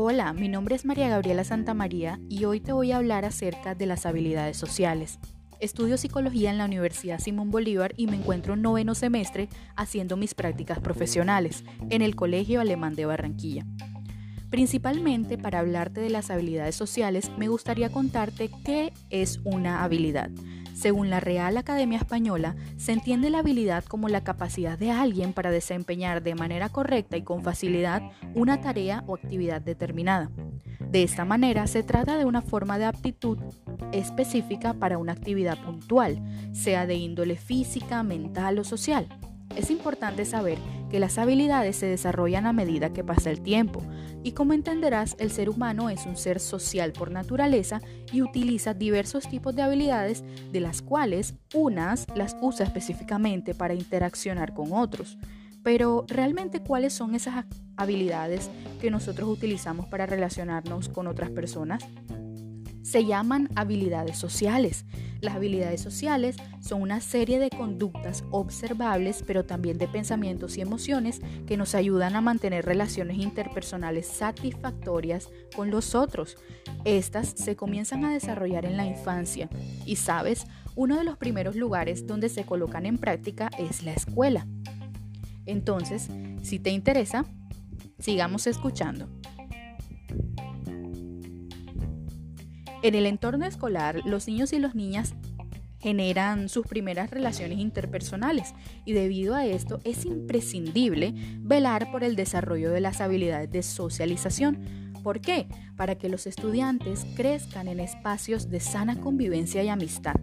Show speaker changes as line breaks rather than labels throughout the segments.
Hola, mi nombre es María Gabriela Santamaría y hoy te voy a hablar acerca de las habilidades sociales. Estudio psicología en la Universidad Simón Bolívar y me encuentro en noveno semestre haciendo mis prácticas profesionales en el Colegio Alemán de Barranquilla. Principalmente para hablarte de las habilidades sociales, me gustaría contarte qué es una habilidad. Según la Real Academia Española, se entiende la habilidad como la capacidad de alguien para desempeñar de manera correcta y con facilidad una tarea o actividad determinada. De esta manera, se trata de una forma de aptitud específica para una actividad puntual, sea de índole física, mental o social. Es importante saber que las habilidades se desarrollan a medida que pasa el tiempo, y como entenderás, el ser humano es un ser social por naturaleza y utiliza diversos tipos de habilidades, de las cuales unas las usa específicamente para interaccionar con otros. Pero realmente, ¿cuáles son esas habilidades que nosotros utilizamos para relacionarnos con otras personas? Se llaman habilidades sociales. Las habilidades sociales son una serie de conductas observables, pero también de pensamientos y emociones que nos ayudan a mantener relaciones interpersonales satisfactorias con los otros. Estas se comienzan a desarrollar en la infancia y, sabes, uno de los primeros lugares donde se colocan en práctica es la escuela. Entonces, si te interesa, sigamos escuchando. En el entorno escolar, los niños y las niñas generan sus primeras relaciones interpersonales y debido a esto es imprescindible velar por el desarrollo de las habilidades de socialización. ¿Por qué? Para que los estudiantes crezcan en espacios de sana convivencia y amistad.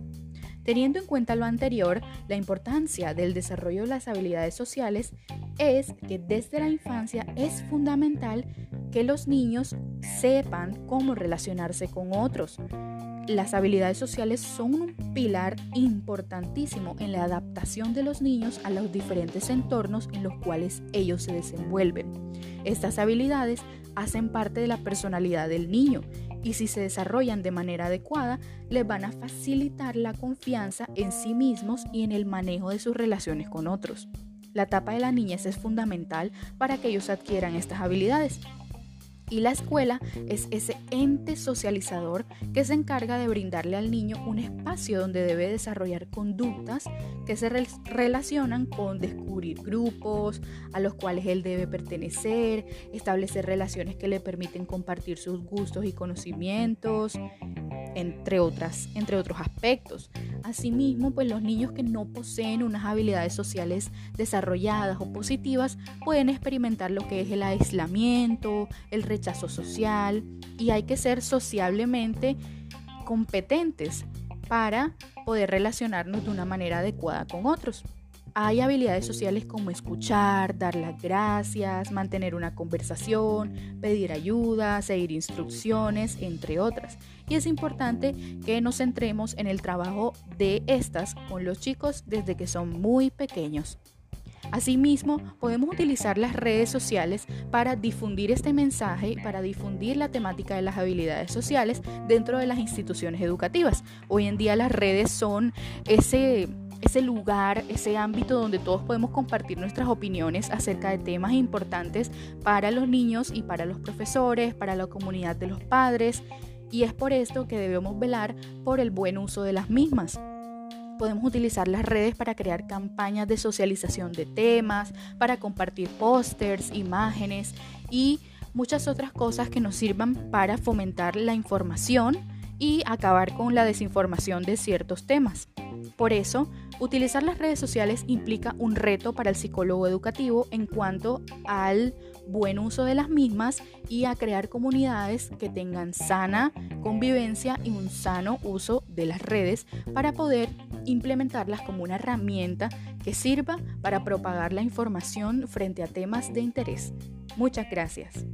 Teniendo en cuenta lo anterior, la importancia del desarrollo de las habilidades sociales es que desde la infancia es fundamental que los niños sepan cómo relacionarse con otros. Las habilidades sociales son un pilar importantísimo en la adaptación de los niños a los diferentes entornos en los cuales ellos se desenvuelven. Estas habilidades hacen parte de la personalidad del niño y si se desarrollan de manera adecuada, les van a facilitar la confianza en sí mismos y en el manejo de sus relaciones con otros. La etapa de la niñez es fundamental para que ellos adquieran estas habilidades y la escuela es ese ente socializador que se encarga de brindarle al niño un espacio donde debe desarrollar conductas que se relacionan con descubrir grupos a los cuales él debe pertenecer, establecer relaciones que le permiten compartir sus gustos y conocimientos, entre, otras, entre otros aspectos. Asimismo, pues los niños que no poseen unas habilidades sociales desarrolladas o positivas pueden experimentar lo que es el aislamiento, el rechazo social y hay que ser sociablemente competentes para poder relacionarnos de una manera adecuada con otros. Hay habilidades sociales como escuchar, dar las gracias, mantener una conversación, pedir ayuda, seguir instrucciones, entre otras. Y es importante que nos centremos en el trabajo de estas con los chicos desde que son muy pequeños. Asimismo, podemos utilizar las redes sociales para difundir este mensaje, para difundir la temática de las habilidades sociales dentro de las instituciones educativas. Hoy en día las redes son ese ese lugar, ese ámbito donde todos podemos compartir nuestras opiniones acerca de temas importantes para los niños y para los profesores, para la comunidad de los padres, y es por esto que debemos velar por el buen uso de las mismas. Podemos utilizar las redes para crear campañas de socialización de temas, para compartir pósters, imágenes y muchas otras cosas que nos sirvan para fomentar la información y acabar con la desinformación de ciertos temas. Por eso, utilizar las redes sociales implica un reto para el psicólogo educativo en cuanto al buen uso de las mismas y a crear comunidades que tengan sana convivencia y un sano uso de las redes para poder implementarlas como una herramienta que sirva para propagar la información frente a temas de interés. Muchas gracias.